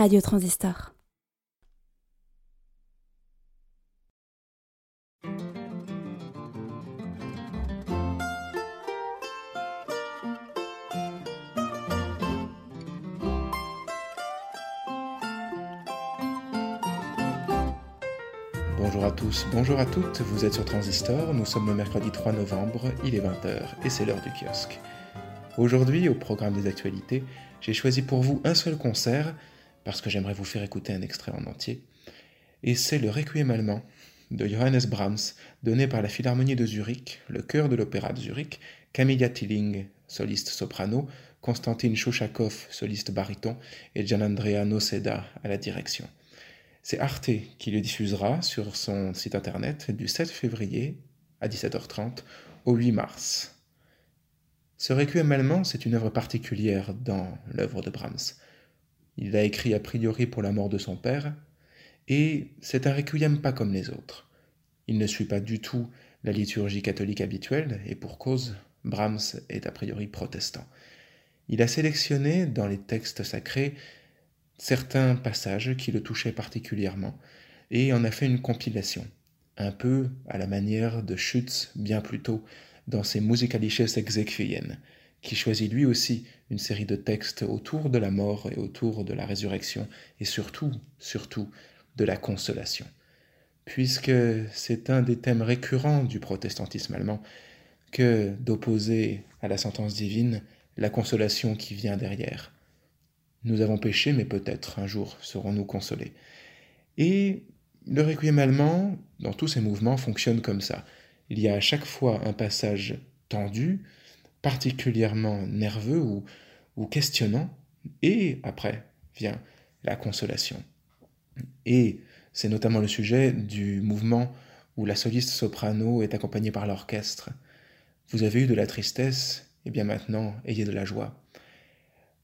Radio Transistor. Bonjour à tous, bonjour à toutes, vous êtes sur Transistor, nous sommes le mercredi 3 novembre, il est 20h et c'est l'heure du kiosque. Aujourd'hui, au programme des actualités, j'ai choisi pour vous un seul concert, parce que j'aimerais vous faire écouter un extrait en entier, et c'est le Requiem allemand de Johannes Brahms, donné par la Philharmonie de Zurich, le chœur de l'Opéra de Zurich, Camilla Tilling, soliste soprano, Konstantin Chouchakov, soliste baryton, et Gianandrea Noceda à la direction. C'est Arte qui le diffusera sur son site internet du 7 février à 17h30 au 8 mars. Ce requiem allemand, c'est une œuvre particulière dans l'œuvre de Brahms. Il l'a écrit a priori pour la mort de son père, et c'est un requiem pas comme les autres. Il ne suit pas du tout la liturgie catholique habituelle, et pour cause, Brahms est a priori protestant. Il a sélectionné dans les textes sacrés certains passages qui le touchaient particulièrement et en a fait une compilation, un peu à la manière de Schütz bien plus tôt dans ses Musikalisches Exequien, qui choisit lui aussi une série de textes autour de la mort et autour de la résurrection et surtout, surtout, de la consolation. Puisque c'est un des thèmes récurrents du protestantisme allemand que d'opposer à la sentence divine la consolation qui vient derrière. Nous avons péché, mais peut-être un jour serons-nous consolés. Et le requiem allemand, dans tous ses mouvements, fonctionne comme ça. Il y a à chaque fois un passage tendu, particulièrement nerveux ou, questionnant, et après vient la consolation. Et c'est notamment le sujet du mouvement où la soliste soprano est accompagnée par l'orchestre. Vous avez eu de la tristesse, et bien maintenant ayez de la joie.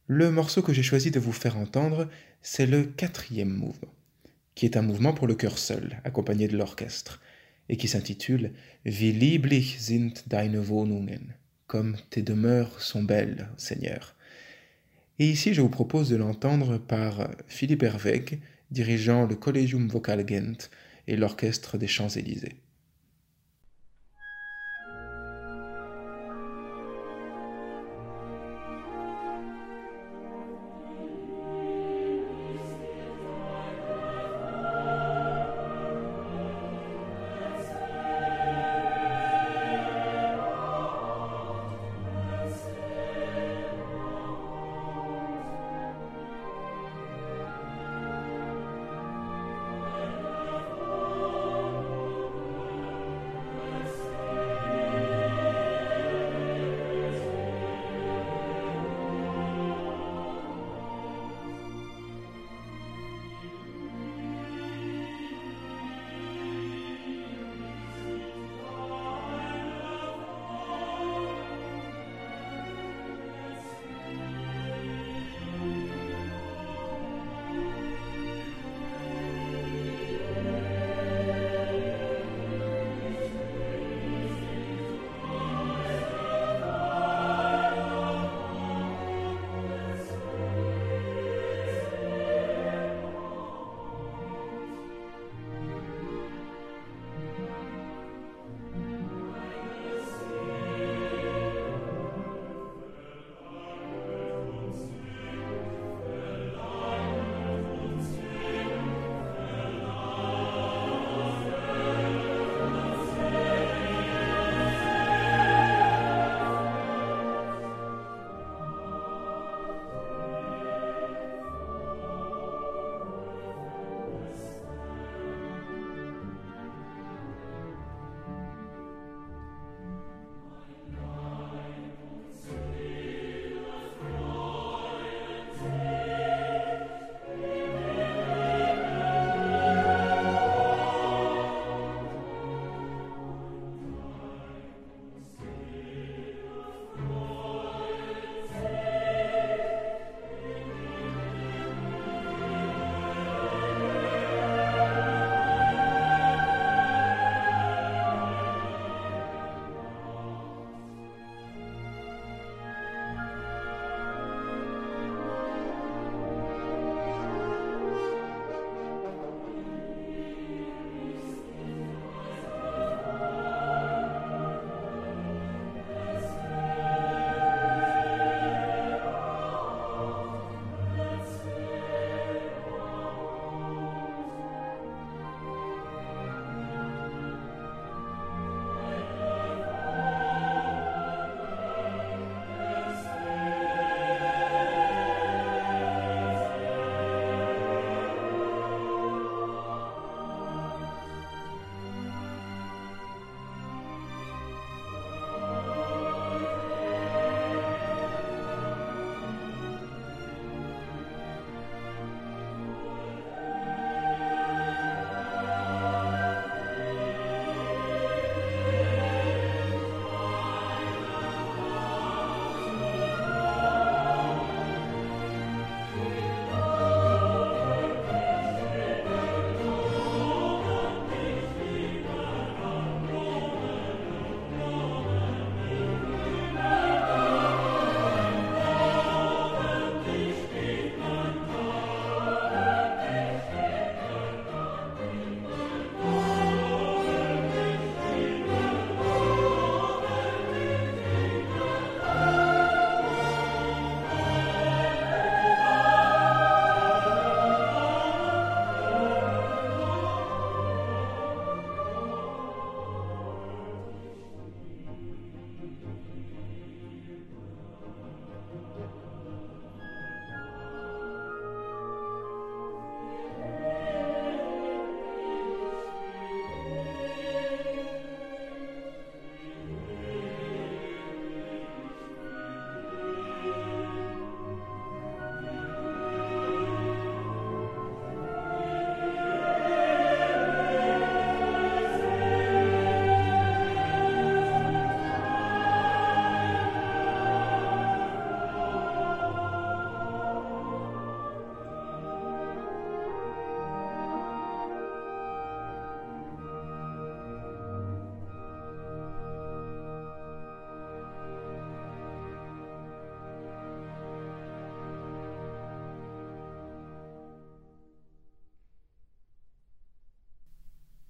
Le morceau que j'ai choisi de vous faire entendre, c'est le quatrième mouvement, qui est un mouvement pour le chœur seul, accompagné de l'orchestre, et qui s'intitule Wie lieblich sind deine Wohnungen, comme tes demeures sont belles, Seigneur. Et ici, je vous propose de l'entendre par Philippe Herweg, dirigeant le Collegium Vocal Gent et l'Orchestre des Champs-Élysées.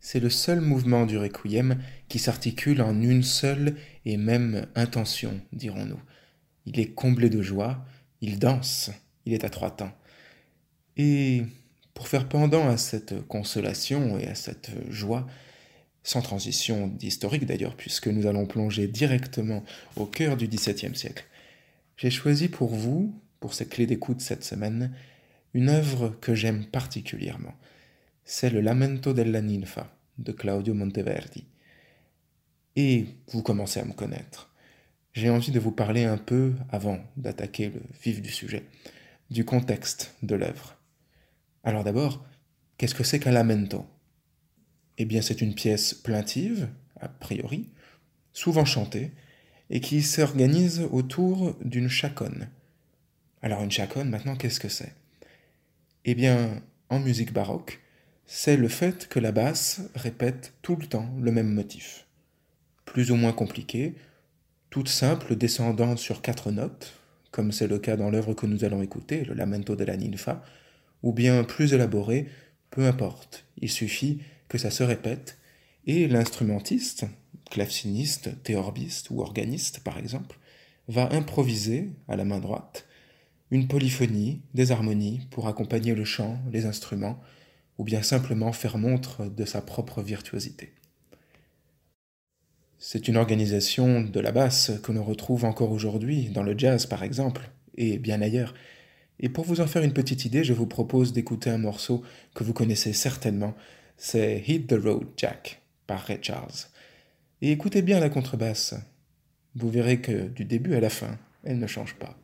C'est le seul mouvement du requiem qui s'articule en une seule et même intention, dirons-nous. Il est comblé de joie, il danse, il est à trois temps. Et pour faire pendant à cette consolation et à cette joie, sans transition historique d'ailleurs, puisque nous allons plonger directement au cœur du XVIIe siècle, j'ai choisi pour vous, pour cette clé d'écoute cette semaine, une œuvre que j'aime particulièrement. C'est le Lamento della Ninfa de Claudio Monteverdi. Et vous commencez à me connaître. J'ai envie de vous parler un peu, avant d'attaquer le vif du sujet, du contexte de l'œuvre. Alors d'abord, qu'est-ce que c'est qu'un lamento Eh bien, c'est une pièce plaintive, a priori, souvent chantée, et qui s'organise autour d'une chaconne. Alors une chaconne, maintenant, qu'est-ce que c'est? Eh bien, en musique baroque, c'est le fait que la basse répète tout le temps le même motif. Plus ou moins compliqué, toute simple, descendante sur quatre notes, comme c'est le cas dans l'œuvre que nous allons écouter, le Lamento de la Ninfa, ou bien plus élaboré, peu importe, il suffit que ça se répète, et l'instrumentiste, claveciniste, théorbiste ou organiste par exemple, va improviser à la main droite une polyphonie, des harmonies pour accompagner le chant, les instruments, ou bien simplement faire montre de sa propre virtuosité. C'est une organisation de la basse que l'on retrouve encore aujourd'hui dans le jazz par exemple, et bien ailleurs, et pour vous en faire une petite idée, je vous propose d'écouter un morceau que vous connaissez certainement, c'est Hit the Road Jack par Ray Charles. Et écoutez bien la contrebasse. Vous verrez que du début à la fin, elle ne change pas.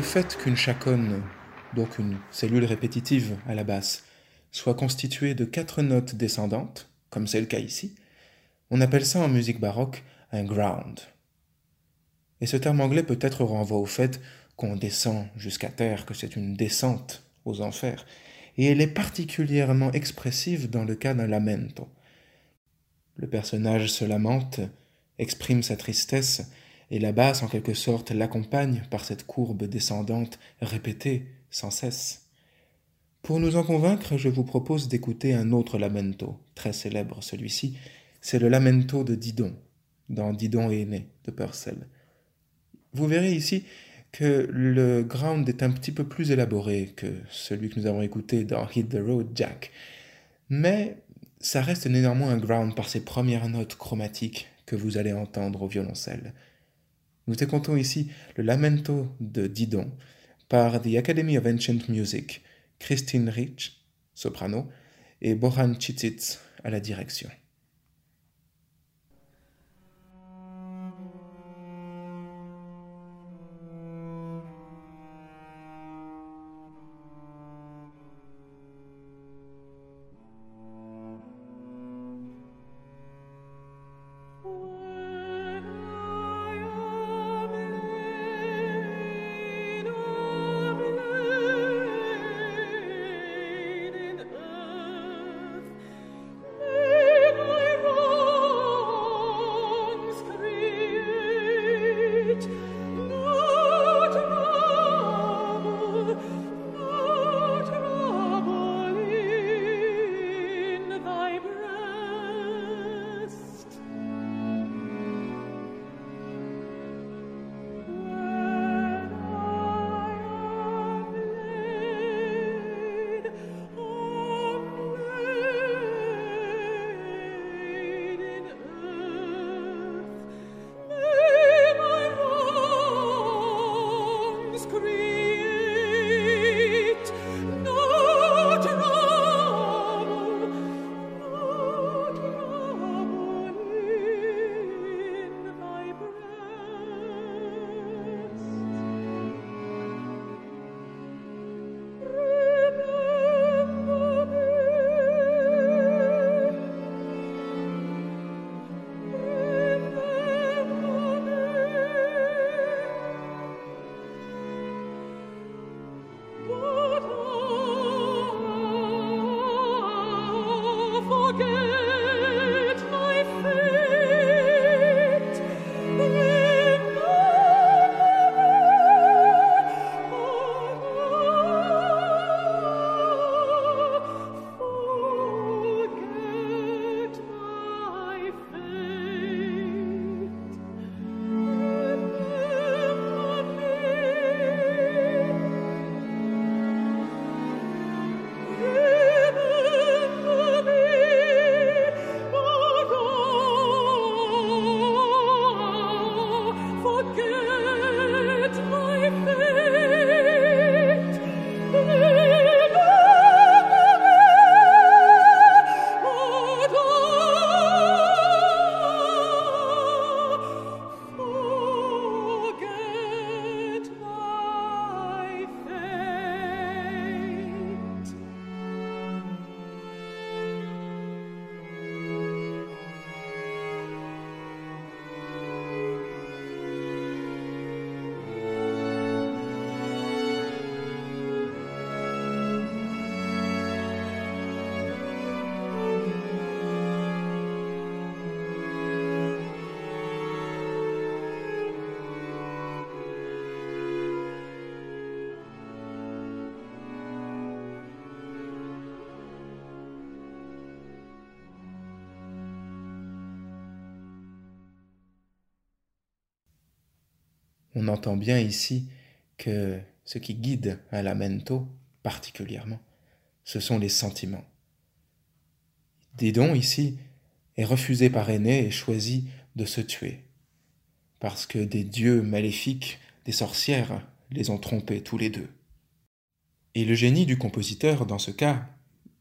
Le fait qu'une chaconne, donc une cellule répétitive à la basse, soit constituée de quatre notes descendantes, comme c'est le cas ici, on appelle ça en musique baroque un ground. Et ce terme anglais peut-être renvoie au fait qu'on descend jusqu'à terre, que c'est une descente aux enfers, et elle est particulièrement expressive dans le cas d'un lamento. Le personnage se lamente, exprime sa tristesse, et la basse en quelque sorte l'accompagne par cette courbe descendante répétée sans cesse. Pour nous en convaincre, je vous propose d'écouter un autre lamento, très célèbre celui-ci, c'est le lamento de Didon, dans Didon est né de Purcell. Vous verrez ici que le ground est un petit peu plus élaboré que celui que nous avons écouté dans Hit the Road Jack, mais ça reste néanmoins un ground par ses premières notes chromatiques que vous allez entendre au violoncelle. Nous écoutons ici le Lamento de Didon par The Academy of Ancient Music, Christine Rich, soprano, et Boran Chititz à la direction. Entend bien ici que ce qui guide un lamento particulièrement, ce sont les sentiments. Didon ici est refusé par Aîné et choisit de se tuer, parce que des dieux maléfiques, des sorcières, les ont trompés tous les deux. Et le génie du compositeur, dans ce cas,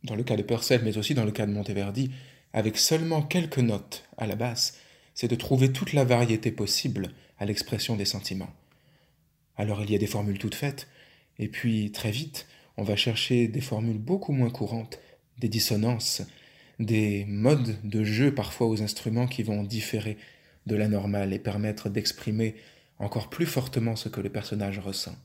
dans le cas de Purcell, mais aussi dans le cas de Monteverdi, avec seulement quelques notes à la basse, c'est de trouver toute la variété possible à l'expression des sentiments. Alors il y a des formules toutes faites, et puis très vite, on va chercher des formules beaucoup moins courantes, des dissonances, des modes de jeu parfois aux instruments qui vont différer de la normale et permettre d'exprimer encore plus fortement ce que le personnage ressent.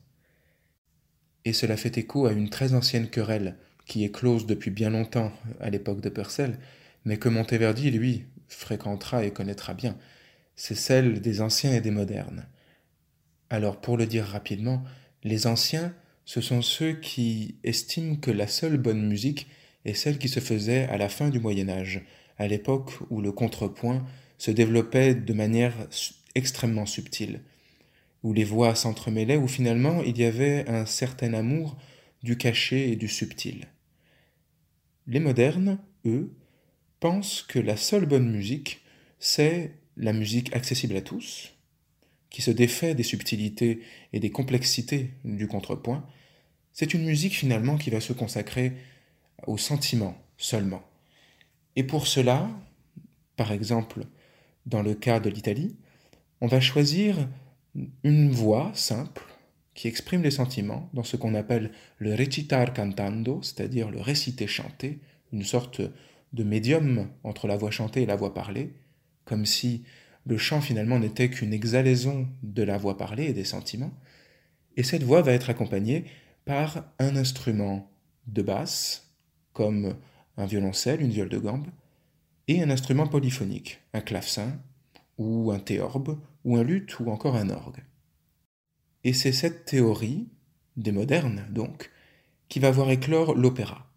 Et cela fait écho à une très ancienne querelle qui est close depuis bien longtemps à l'époque de Purcell, mais que Monteverdi, lui, fréquentera et connaîtra bien, c'est celle des anciens et des modernes. Alors pour le dire rapidement, les anciens, ce sont ceux qui estiment que la seule bonne musique est celle qui se faisait à la fin du Moyen Âge, à l'époque où le contrepoint se développait de manière extrêmement subtile, où les voix s'entremêlaient, où finalement il y avait un certain amour du caché et du subtil. Les modernes, eux, pensent que la seule bonne musique, c'est la musique accessible à tous, qui se défait des subtilités et des complexités du contrepoint, c'est une musique finalement qui va se consacrer au sentiment seulement. Et pour cela, par exemple, dans le cas de l'Italie, on va choisir une voix simple qui exprime les sentiments dans ce qu'on appelle le recitar cantando, c'est-à-dire le réciter chanté, une sorte de médium entre la voix chantée et la voix parlée, comme si le chant finalement n'était qu'une exhalaison de la voix parlée et des sentiments. Et cette voix va être accompagnée par un instrument de basse, comme un violoncelle, une viole de gambe, et un instrument polyphonique, un clavecin, ou un théorbe, ou un luth, ou encore un orgue. Et c'est cette théorie, des modernes donc, qui va voir éclore l'opéra,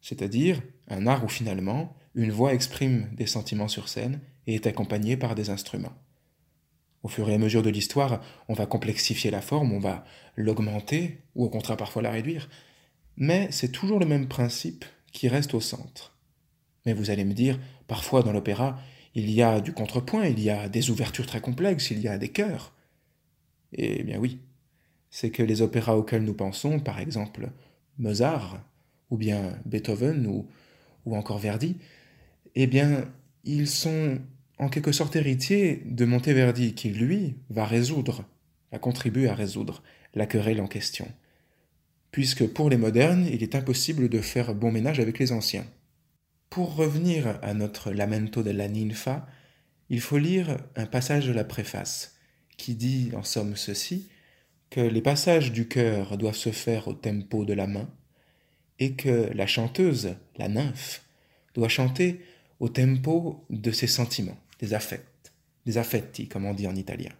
c'est-à-dire un art où finalement une voix exprime des sentiments sur scène et est accompagnée par des instruments. Au fur et à mesure de l'histoire, on va complexifier la forme, on va l'augmenter, ou au contraire parfois la réduire, mais c'est toujours le même principe qui reste au centre. Mais vous allez me dire, parfois dans l'opéra, il y a du contrepoint, il y a des ouvertures très complexes, il y a des chœurs. Eh bien oui, c'est que les opéras auxquels nous pensons, par exemple Mozart, ou bien Beethoven, ou, ou encore Verdi, eh bien, ils sont en quelque sorte héritiers de Monteverdi, qui, lui, va résoudre, va contribuer à résoudre la querelle en question. Puisque pour les modernes, il est impossible de faire bon ménage avec les anciens. Pour revenir à notre Lamento della Ninfa, il faut lire un passage de la préface, qui dit en somme ceci, que les passages du cœur doivent se faire au tempo de la main, et que la chanteuse, la nymphe, doit chanter au tempo de ses sentiments, des affects, des affetti, comme on dit en italien.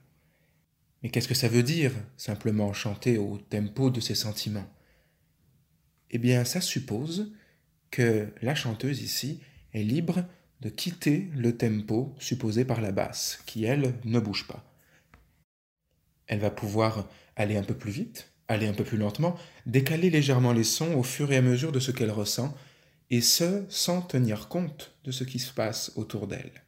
Mais qu'est-ce que ça veut dire, simplement chanter au tempo de ses sentiments? Eh bien, ça suppose que la chanteuse ici est libre de quitter le tempo supposé par la basse, qui, elle, ne bouge pas. Elle va pouvoir aller un peu plus vite, aller un peu plus lentement, décaler légèrement les sons au fur et à mesure de ce qu'elle ressent, et ce, sans tenir compte de ce qui se passe autour d'elle.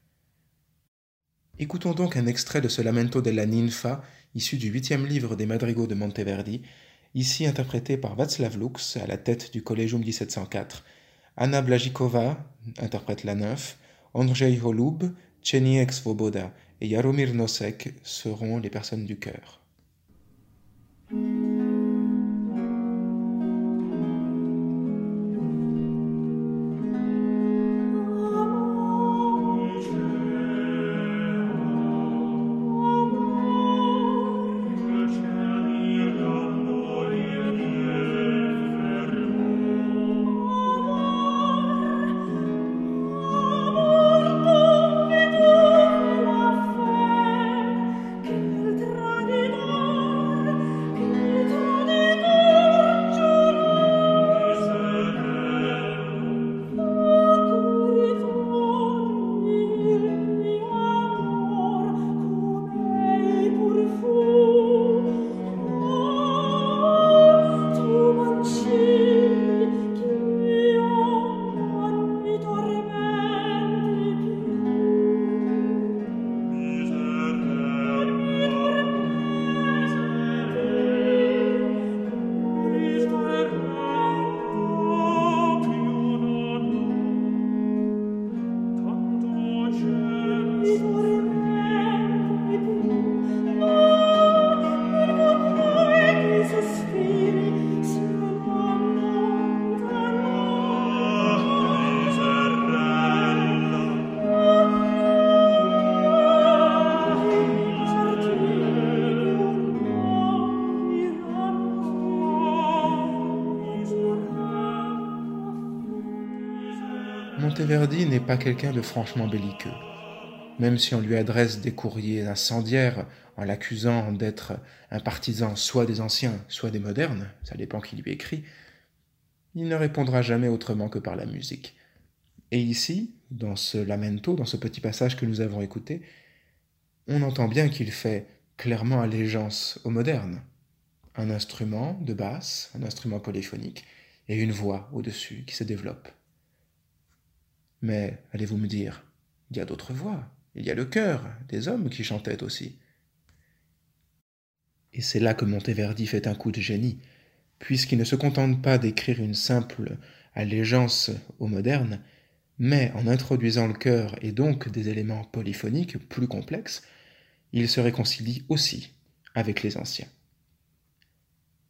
Écoutons donc un extrait de ce Lamento della Ninfa, issu du huitième livre des Madrigaux de Monteverdi, ici interprété par Václav Lux à la tête du Collegium 1704. Anna Blajikova interprète la nymphe, Andrzej Holub, Czeniek Svoboda et Jaromir Nosek seront les personnes du chœur. Pas quelqu'un de franchement belliqueux. Même si on lui adresse des courriers incendiaires en l'accusant d'être un partisan soit des anciens, soit des modernes, ça dépend qui lui écrit, il ne répondra jamais autrement que par la musique. Et ici, dans ce lamento, dans ce petit passage que nous avons écouté, on entend bien qu'il fait clairement allégeance aux modernes. Un instrument de basse, un instrument polyphonique, et une voix au-dessus qui se développe. Mais allez-vous me dire, il y a d'autres voix, il y a le chœur des hommes qui chantaient aussi. Et c'est là que Monteverdi fait un coup de génie, puisqu'il ne se contente pas d'écrire une simple allégeance au moderne, mais en introduisant le chœur et donc des éléments polyphoniques plus complexes, il se réconcilie aussi avec les anciens.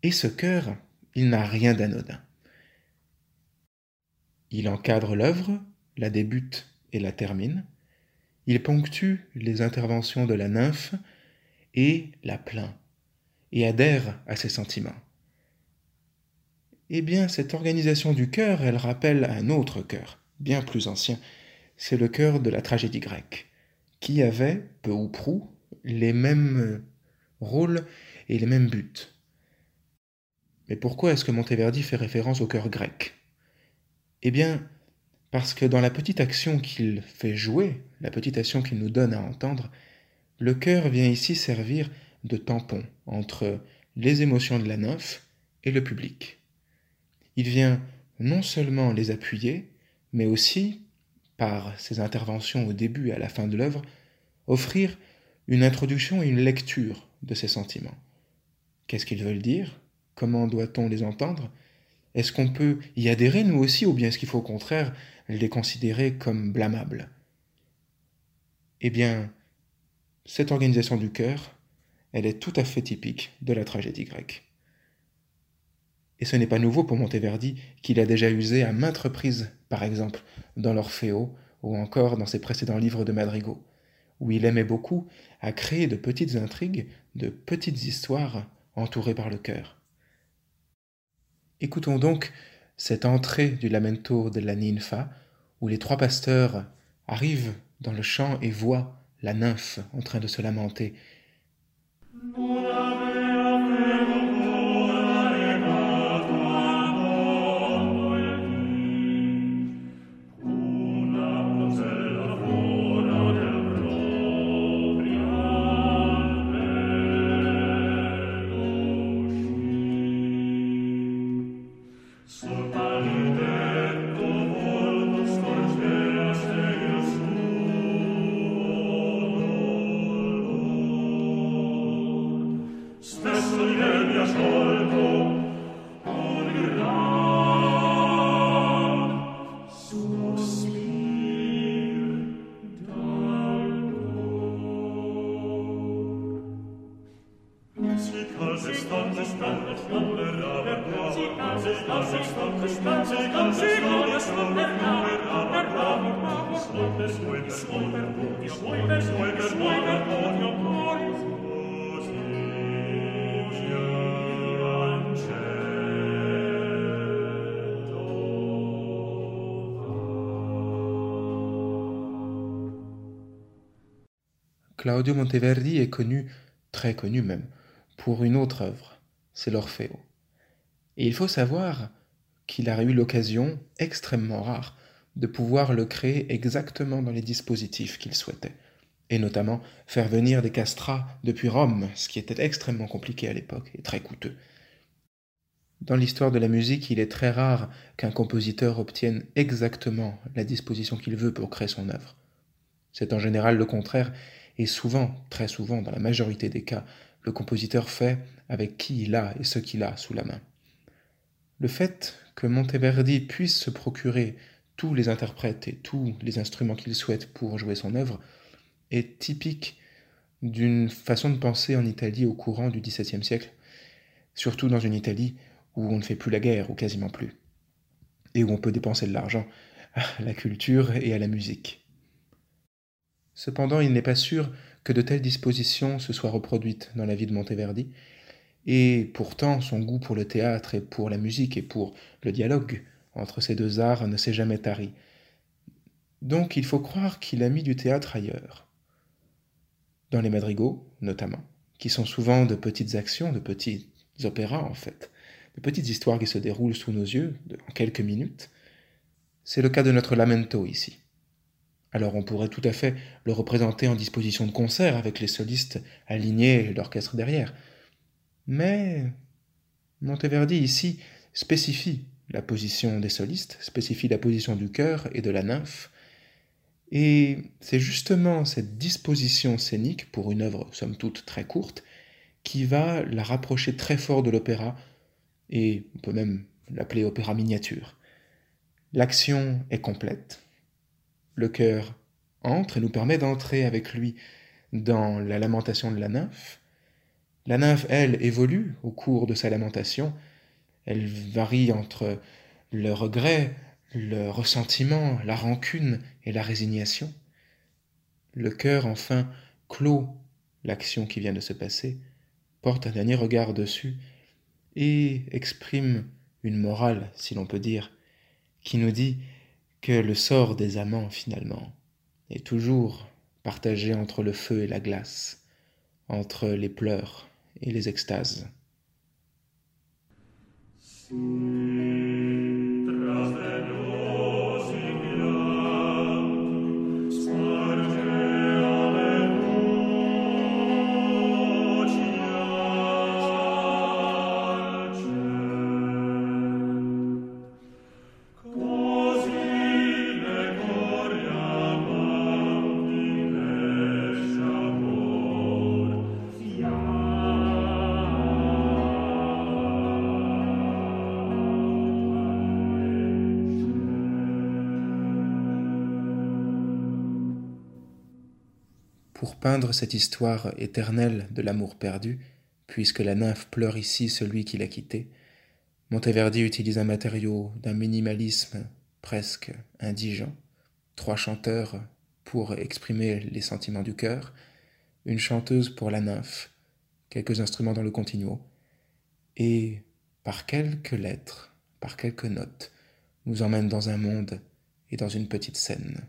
Et ce chœur, il n'a rien d'anodin. Il encadre l'œuvre, la débute et la termine. Il ponctue les interventions de la nymphe et la plaint, et adhère à ses sentiments. Eh bien, cette organisation du cœur, elle rappelle un autre cœur, bien plus ancien. C'est le cœur de la tragédie grecque, qui avait, peu ou prou, les mêmes rôles et les mêmes buts. Mais pourquoi est-ce que Monteverdi fait référence au cœur grec? Eh bien, parce que dans la petite action qu'il fait jouer, la petite action qu'il nous donne à entendre, le cœur vient ici servir de tampon entre les émotions de la nymphe et le public. Il vient non seulement les appuyer, mais aussi, par ses interventions au début et à la fin de l'œuvre, offrir une introduction et une lecture de ces sentiments. Qu'est-ce qu'ils veulent dire? Comment doit-on les entendre? Est-ce qu'on peut y adhérer nous aussi ou bien est-ce qu'il faut au contraire les considérer comme blâmables Eh bien, cette organisation du cœur, elle est tout à fait typique de la tragédie grecque. Et ce n'est pas nouveau pour Monteverdi, qu'il a déjà usé à maintes reprises, par exemple dans l'Orfeo ou encore dans ses précédents livres de madrigaux, où il aimait beaucoup à créer de petites intrigues, de petites histoires entourées par le cœur. Écoutons donc cette entrée du lamento de la ninfa, où les trois pasteurs arrivent dans le champ et voient la nymphe en train de se lamenter. Claudio Monteverdi est connu, très connu même, pour une autre œuvre, c'est l'Orfeo. Et il faut savoir qu'il a eu l'occasion, extrêmement rare, de pouvoir le créer exactement dans les dispositifs qu'il souhaitait, et notamment faire venir des castrats depuis Rome, ce qui était extrêmement compliqué à l'époque et très coûteux. Dans l'histoire de la musique, il est très rare qu'un compositeur obtienne exactement la disposition qu'il veut pour créer son œuvre. C'est en général le contraire, et souvent, très souvent, dans la majorité des cas, le compositeur fait avec qui il a et ce qu'il a sous la main. Le fait que Monteverdi puisse se procurer tous les interprètes et tous les instruments qu'il souhaite pour jouer son œuvre est typique d'une façon de penser en Italie au courant du XVIIe siècle, surtout dans une Italie où on ne fait plus la guerre ou quasiment plus, et où on peut dépenser de l'argent à la culture et à la musique. Cependant, il n'est pas sûr que de telles dispositions se soient reproduites dans la vie de Monteverdi, et pourtant son goût pour le théâtre et pour la musique et pour le dialogue entre ces deux arts ne s'est jamais tari. Donc il faut croire qu'il a mis du théâtre ailleurs. Dans les madrigaux, notamment, qui sont souvent de petites actions, de petits opéras en fait, de petites histoires qui se déroulent sous nos yeux en quelques minutes. C'est le cas de notre lamento ici. Alors on pourrait tout à fait le représenter en disposition de concert avec les solistes alignés et l'orchestre derrière. Mais Monteverdi ici spécifie la position des solistes, spécifie la position du chœur et de la nymphe, Et c'est justement cette disposition scénique, pour une œuvre somme toute très courte, qui va la rapprocher très fort de l'opéra, et on peut même l'appeler opéra miniature. L'action est complète. Le cœur entre et nous permet d'entrer avec lui dans la lamentation de la nymphe. La nymphe, elle, évolue au cours de sa lamentation. Elle varie entre le regret, le ressentiment, la rancune et la résignation. Le cœur, enfin, clôt l'action qui vient de se passer, porte un dernier regard dessus et exprime une morale, si l'on peut dire, qui nous dit que le sort des amants, finalement, est toujours partagé entre le feu et la glace, entre les pleurs et les extases. Peindre cette histoire éternelle de l'amour perdu, puisque la nymphe pleure ici celui qui l'a quitté, Monteverdi utilise un matériau d'un minimalisme presque indigent, trois chanteurs pour exprimer les sentiments du cœur, une chanteuse pour la nymphe, quelques instruments dans le continuo, et par quelques lettres, par quelques notes, nous emmène dans un monde et dans une petite scène.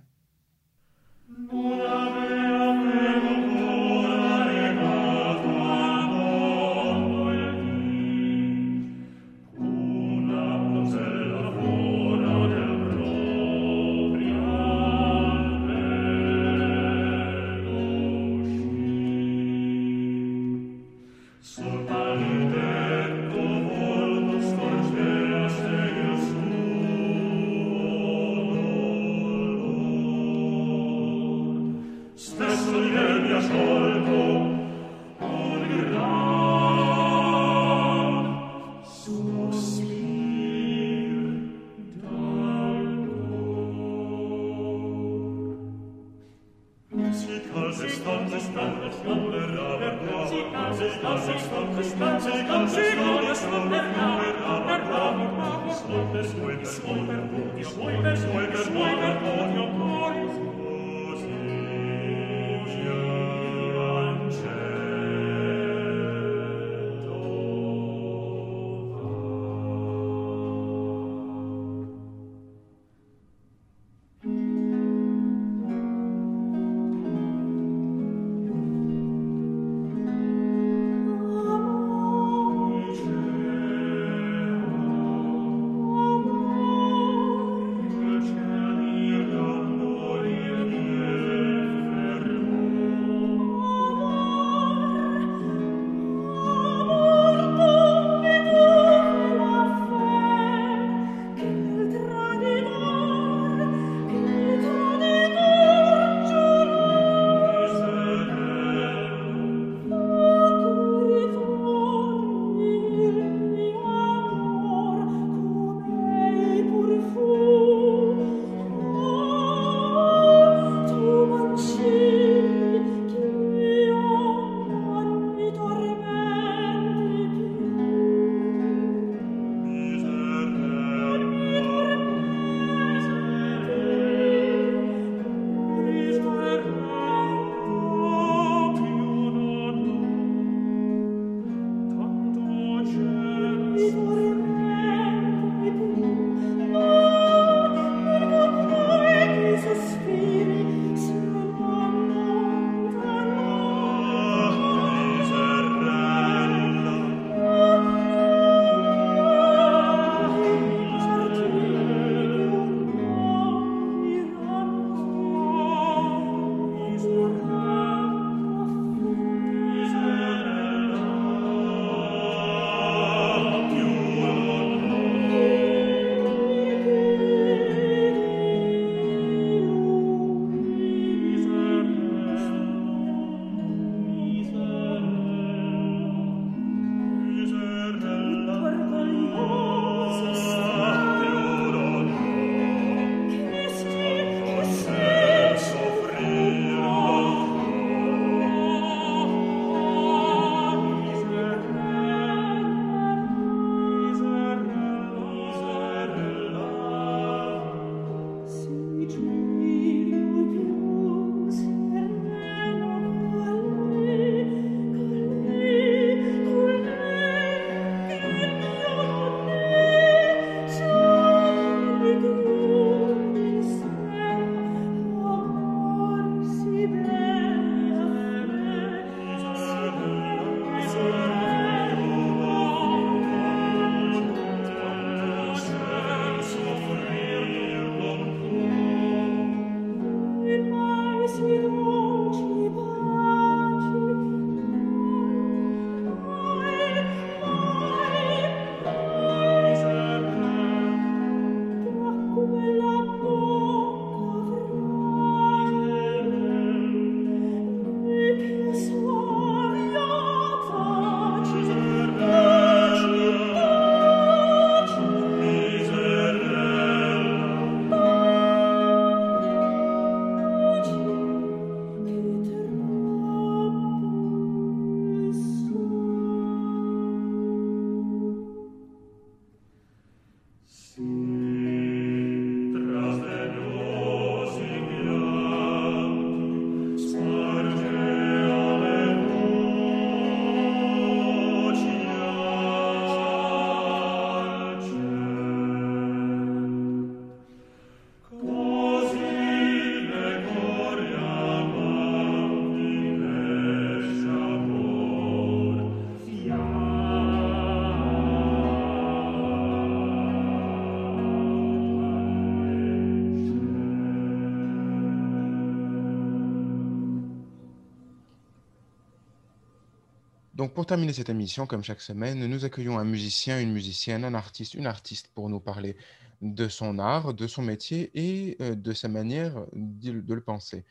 Donc pour terminer cette émission, comme chaque semaine, nous accueillons un musicien, une musicienne, un artiste, une artiste pour nous parler de son art, de son métier et euh, de sa manière de, le penser.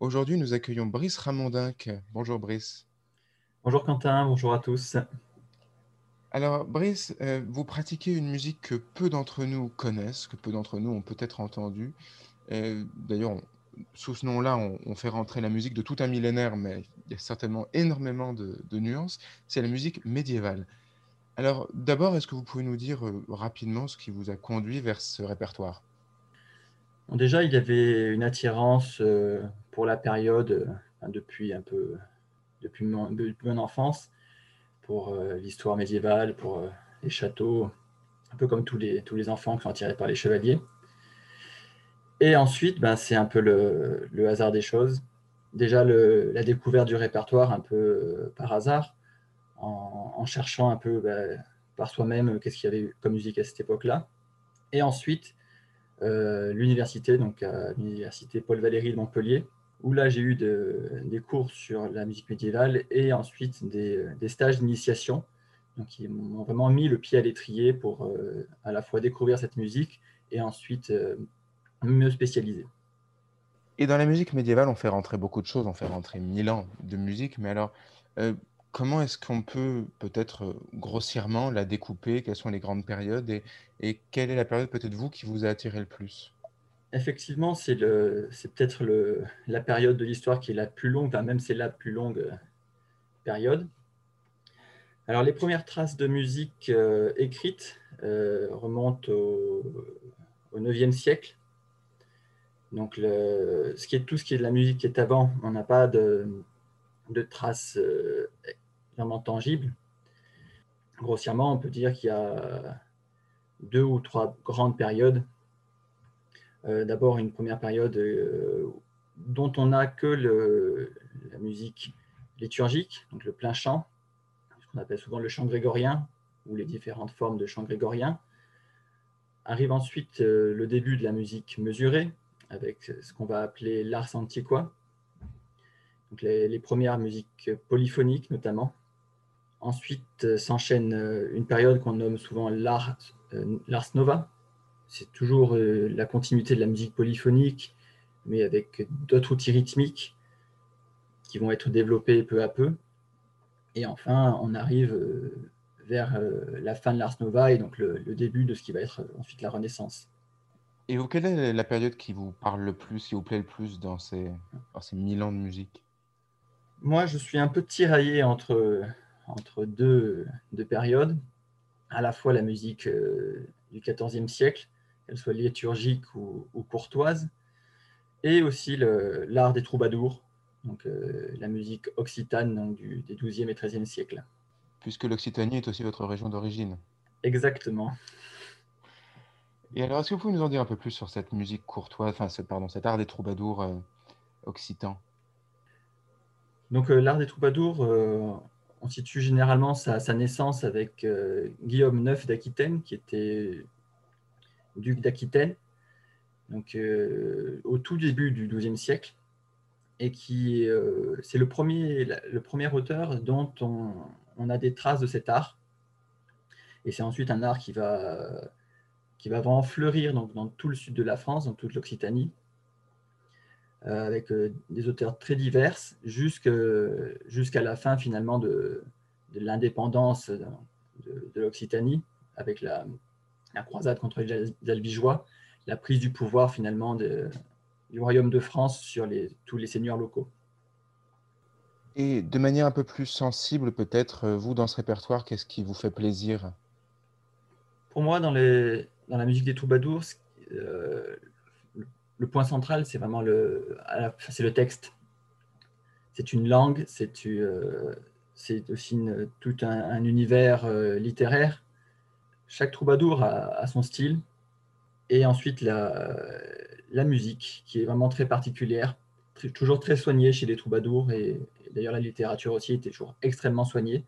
Aujourd'hui, nous accueillons Brice Ramondinck. Bonjour Brice. Bonjour Quentin, bonjour à tous. Alors Brice, euh, vous pratiquez une musique que peu d'entre nous connaissent, que peu d'entre nous ont peut-être entendue. Euh, D'ailleurs, sous ce nom-là, on, fait rentrer la musique de tout un millénaire, mais il y a certainement énormément de, nuances. C'est la musique médiévale. Alors d'abord, est-ce que vous pouvez nous dire euh, rapidement ce qui vous a conduit vers ce répertoire? Déjà, il y avait une attirance euh, pour la période euh, depuis un peu depuis mon, enfance, pour l'histoire médiévale, pour les châteaux, un peu comme tous les, tous les enfants qui sont attirés par les chevaliers. Et ensuite, ben, c'est un peu le, hasard des choses. Déjà, le- la découverte du répertoire un peu euh, par hasard, en, cherchant un peu ben, par soi-même euh, qu'est-ce qu'il y avait comme musique à cette époque-là. Et ensuite, euh, l'université, donc à l'université Paul Valéry de Montpellier, où là j'ai eu de- des cours sur la musique médiévale et ensuite des, stages d'initiation, donc qui m'ont vraiment mis le pied à l'étrier pour à la fois découvrir cette musique et ensuite me spécialiser. Et dans la musique médiévale, on fait rentrer beaucoup de choses, on fait rentrer mille ans de musique, mais alors, euh, comment est-ce qu'on peut peut-être euh, grossièrement la découper? Quelles sont les grandes périodes? Et, et quelle est la période peut-être vous qui vous a attiré le plus? Effectivement, c'est le, c'est peut-être le, la période de l'histoire qui est la plus longue, enfin, même c'est la plus longue euh, période. Alors, les premières traces de musique euh, écrite euh, remontent au, au 9e siècle. Donc, tout ce qui est de la musique qui est avant, on n'a pas de, traces euh, vraiment tangibles. Grossièrement, on peut dire qu'il y a deux ou trois grandes périodes. Euh, D'abord, une première période euh, dont on n'a que la musique liturgique, donc le plein chant, ce qu'on appelle souvent le chant grégorien, ou les différentes formes de chant grégorien. Arrive ensuite euh, le début de la musique mesurée, avec ce qu'on va appeler l'ars antiqua, donc les, premières musiques polyphoniques notamment. Ensuite euh, s'enchaîne euh, une période qu'on nomme souvent l'ars euh, nova. C'est toujours euh, la continuité de la musique polyphonique, mais avec d'autres outils rythmiques qui vont être développés peu à peu. Et enfin, on arrive euh, vers euh, la fin de l'Ars Nova et donc le, début de ce qui va être euh, ensuite la Renaissance. Et vous, quelle est la période qui vous parle le plus, qui vous plaît le plus dans ces, dans ces mille ans de musique? Moi, je suis un peu tiraillé entre, entre deux, deux périodes, à la fois la musique euh, du XIVe siècle, qu'elle soit liturgique ou, ou courtoise, et aussi l'art des troubadours, donc euh, la musique occitane donc, du, des XIIe et XIIIe siècles. Puisque l'Occitanie est aussi votre région d'origine. Exactement. Et alors, est-ce que vous pouvez nous en dire un peu plus sur cette musique courtoise, enfin, pardon, cet art des troubadours euh, occitans? Donc euh, l'art des troubadours, euh, on situe généralement sa, sa naissance avec euh, Guillaume IX d'Aquitaine, qui était duc d'Aquitaine, donc au tout début du XIIe siècle, et qui c'est le premier, le premier auteur dont on, on a des traces de cet art. Et c'est ensuite un art qui va, qui va vraiment fleurir donc, dans tout le sud de la France, dans toute l'Occitanie, euh, avec euh, des auteurs très divers, jusqu'à la fin finalement de, de l'indépendance de, de- de l'Occitanie, avec la, la croisade contre les Al- Albigeois, la prise du pouvoir finalement du royaume de France sur les, tous les seigneurs locaux. Et de manière un peu plus sensible, peut-être, euh, vous, dans ce répertoire, qu'est-ce qui vous fait plaisir? Pour moi, dans, les, dans la musique des troubadours, euh, le, point central, c'est vraiment le, texte. C'est une langue, c'est euh, aussi tout un, un univers euh, littéraire. Chaque troubadour a, son style. Et ensuite, la, musique, qui est vraiment très particulière, toujours très soignée chez les troubadours. Et, et d'ailleurs, la littérature aussi était toujours extrêmement soignée.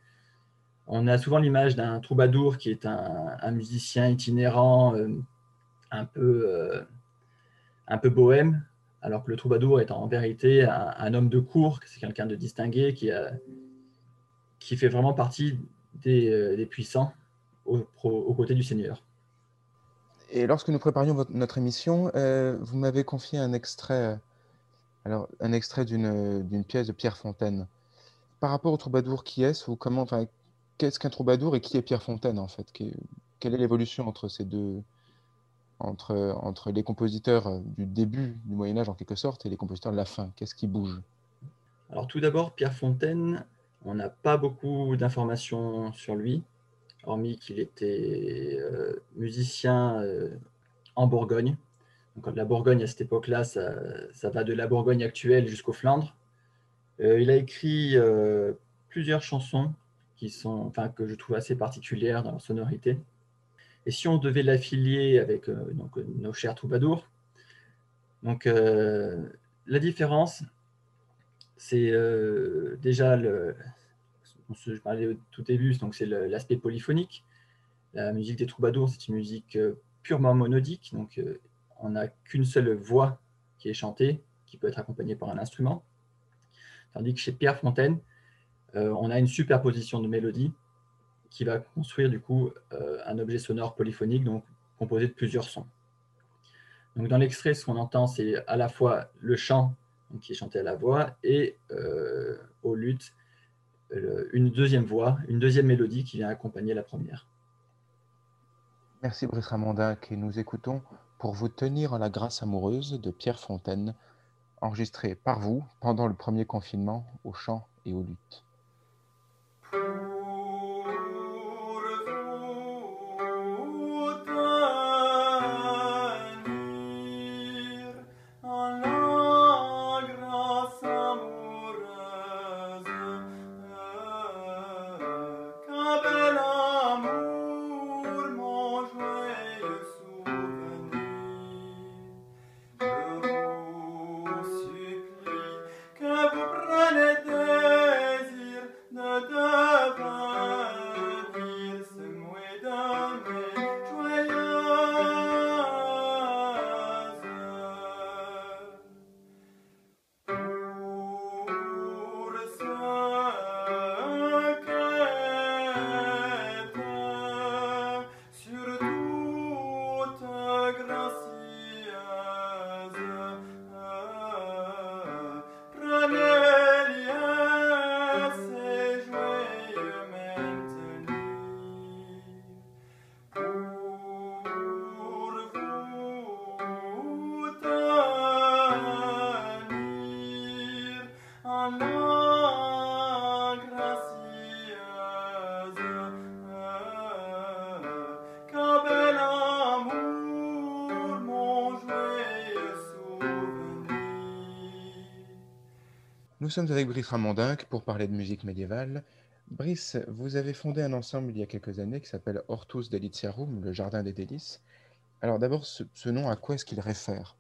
On a souvent l'image d'un troubadour qui est un, musicien itinérant, euh, un, peu, euh, un peu bohème, alors que le troubadour est en vérité un, homme de cour, c'est quelqu'un de distingué qui qui fait vraiment partie des, puissants aux, aux, côtés du Seigneur. Et lorsque nous préparions notre émission, vous m'avez confié un extrait, alors un extrait d'une pièce de Pierre Fontaine. Par rapport au troubadour, qui est-ce ou comment, qu'est-ce qu'un troubadour et qui est Pierre Fontaine en fait? Quelle est l'évolution entre ces deux, entre, entre les compositeurs euh, du début du Moyen Âge en quelque sorte et les compositeurs de la fin? Qu'est-ce qui bouge? Alors tout d'abord, Pierre Fontaine, on n'a pas beaucoup d'informations sur lui, hormis qu'il était euh, musicien euh, en Bourgogne. Donc, la Bourgogne à cette époque-là, ça, ça, va de la Bourgogne actuelle jusqu'aux Flandres. il a écrit plusieurs chansons qui sont, enfin, que je trouve assez particulières dans leur sonorité. Et si on devait l'affilier avec euh, donc, nos chers troubadours, donc, euh, la différence, c'est euh, déjà, le, je parlais au tout début, donc c'est l'aspect polyphonique. La musique des troubadours, c'est une musique purement monodique, donc on n'a qu'une seule voix qui est chantée, qui peut être accompagnée par un instrument. Tandis que chez Pierre Fontaine, on a une superposition de mélodies qui va construire du coup euh, un objet sonore polyphonique, donc composé de plusieurs sons. Donc dans l'extrait, ce qu'on entend, c'est à la fois le chant qui est chanté à la voix et euh, au luth une deuxième voix, une deuxième mélodie qui vient accompagner la première. Merci Brice Ramondin, que nous écoutons pour vous tenir en la grâce amoureuse de Pierre Fontaine, enregistré par vous pendant le premier confinement au chant et au luth. Nous sommes avec Brice Ramondinck pour parler de musique médiévale. Brice, vous avez fondé un ensemble il y a quelques années qui s'appelle Hortus Deliciarum, le jardin des délices. Alors d'abord, ce, nom, à quoi est-ce qu'il réfère?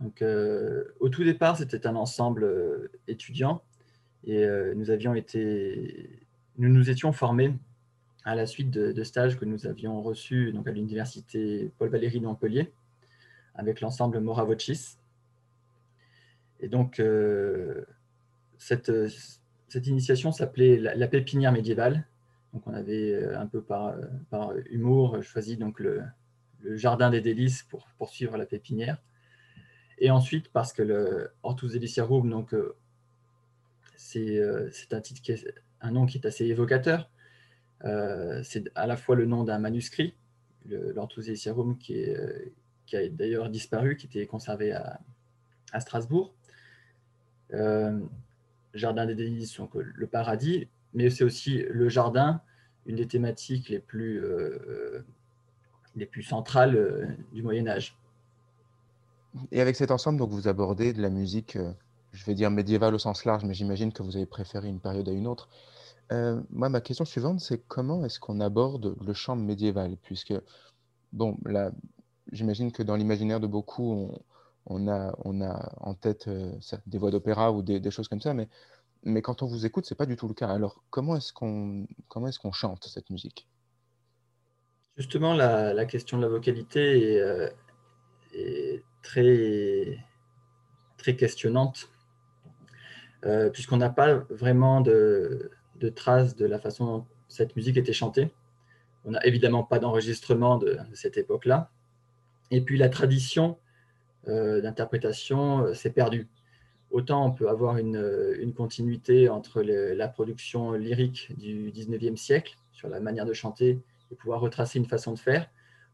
Donc, euh, Au tout départ, c'était un ensemble euh, étudiant et euh, nous, avions été, nous nous étions formés à la suite de, stages que nous avions reçus donc, à l'université Paul Valéry de Montpellier avec l'ensemble Moravocis. Et donc, euh, cette, cette, initiation s'appelait la, pépinière médiévale. Donc, on avait euh, un peu par, par humour choisi donc le, jardin des délices pour poursuivre la pépinière. Et ensuite, parce que le Hortus Deliciarum, donc, euh, c'est un, titre qui est, un nom qui est assez évocateur. c'est à la fois le nom d'un manuscrit, l'Hortus Deliciarum, qui, est, qui a d'ailleurs disparu, qui était conservé à, à Strasbourg. Euh, jardin des délices, donc le paradis, mais c'est aussi le jardin, une des thématiques les plus, euh, les plus centrales euh, du Moyen Âge. Et avec cet ensemble, donc vous abordez de la musique, je vais dire médiévale au sens large, mais j'imagine que vous avez préféré une période à une autre. moi, ma question suivante, c'est comment est-ce qu'on aborde le chant médiéval? Puisque, bon, là, j'imagine que dans l'imaginaire de beaucoup, on, on a, on a en tête euh, des voix d'opéra ou des, choses comme ça, mais, mais quand on vous écoute, c'est pas du tout le cas. Alors, comment est-ce qu'on est-ce qu'on chante cette musique? Justement, la, question de la vocalité est, euh, très, très questionnante. puisqu'on n'a pas vraiment de, de, traces de la façon dont cette musique était chantée. On n'a évidemment pas d'enregistrement de, cette époque-là. Et puis la tradition d'interprétation s'est perdue. Autant on peut avoir une, une continuité entre la production lyrique du 19e siècle sur la manière de chanter et pouvoir retracer une façon de faire,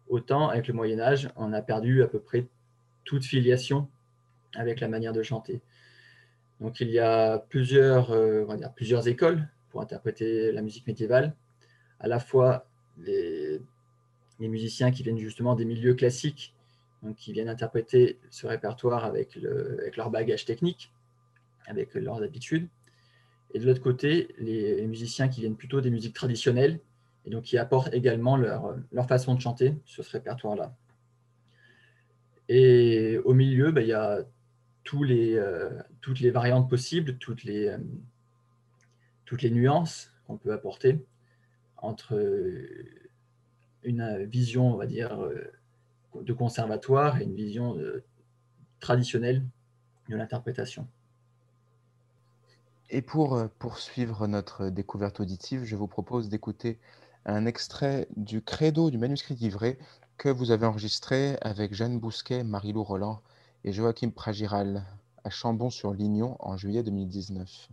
autant avec le Moyen Âge, on a perdu à peu près toute filiation avec la manière de chanter. Donc il y a plusieurs, euh, plusieurs écoles pour interpréter la musique médiévale, à la fois les musiciens qui viennent justement des milieux classiques donc qui viennent interpréter ce répertoire avec, le, avec leur bagage technique, avec leurs habitudes. Et de l'autre côté, les, musiciens qui viennent plutôt des musiques traditionnelles et donc qui apportent également leur, façon de chanter sur ce répertoire-là. Et au milieu, ben, il y a euh, toutes les variantes possibles, toutes les, euh, toutes les nuances qu'on peut apporter entre une vision, on va dire, euh, de conservatoire et une vision euh, traditionnelle de l'interprétation. Et pour euh, poursuivre notre découverte auditive, je vous propose d'écouter un extrait du credo du manuscrit livré que vous avez enregistré avec Jeanne Bousquet, Marie-Lou Roland et Joachim Pragiral à Chambon-sur-Lignon en juillet 2019.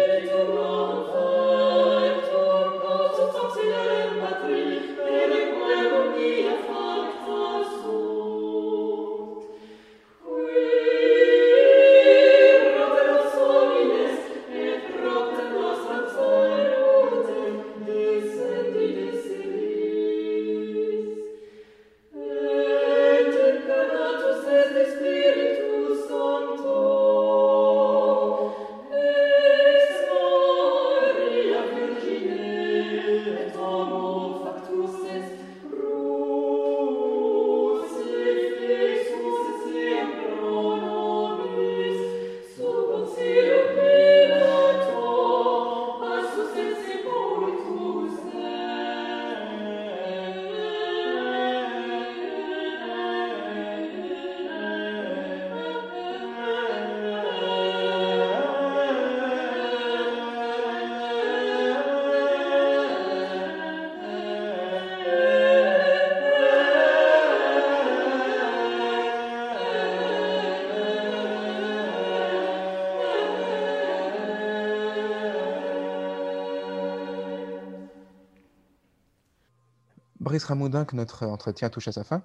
Savior. Brice Ramoudin, que notre entretien touche à sa fin.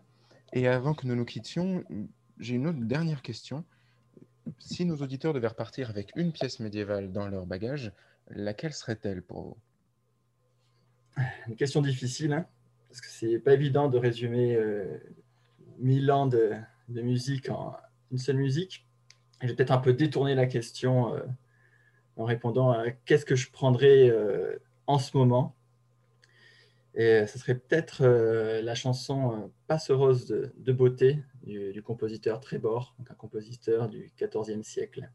Et avant que nous nous quittions, j'ai une autre dernière question. Si nos auditeurs devaient repartir avec une pièce médiévale dans leur bagage, laquelle serait-elle pour vous? Une question difficile, hein, parce que c'est pas évident de résumer euh, mille ans de, musique en une seule musique. Je vais peut-être un peu détourner la question euh, en répondant à qu'est-ce que je prendrais euh, en ce moment Et ce serait peut-être la chanson Passereuse de, de beauté du, compositeur Trébor, un compositeur du XIVe siècle.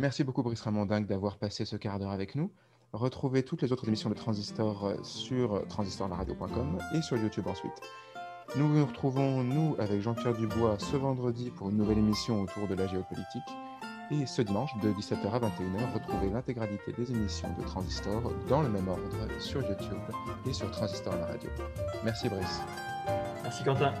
Merci beaucoup Brice Ramondingue d'avoir passé ce quart d'heure avec nous. Retrouvez toutes les autres émissions de Transistor euh, sur transistorlaradio.com et sur YouTube ensuite. Nous nous retrouvons, nous, avec Jean-Pierre Dubois, ce vendredi pour une nouvelle émission autour de la géopolitique. Et ce dimanche, de 17h à 21h, retrouvez l'intégralité des émissions de Transistor dans le même ordre sur YouTube et sur Transistor la radio. Merci Brice. Merci Quentin.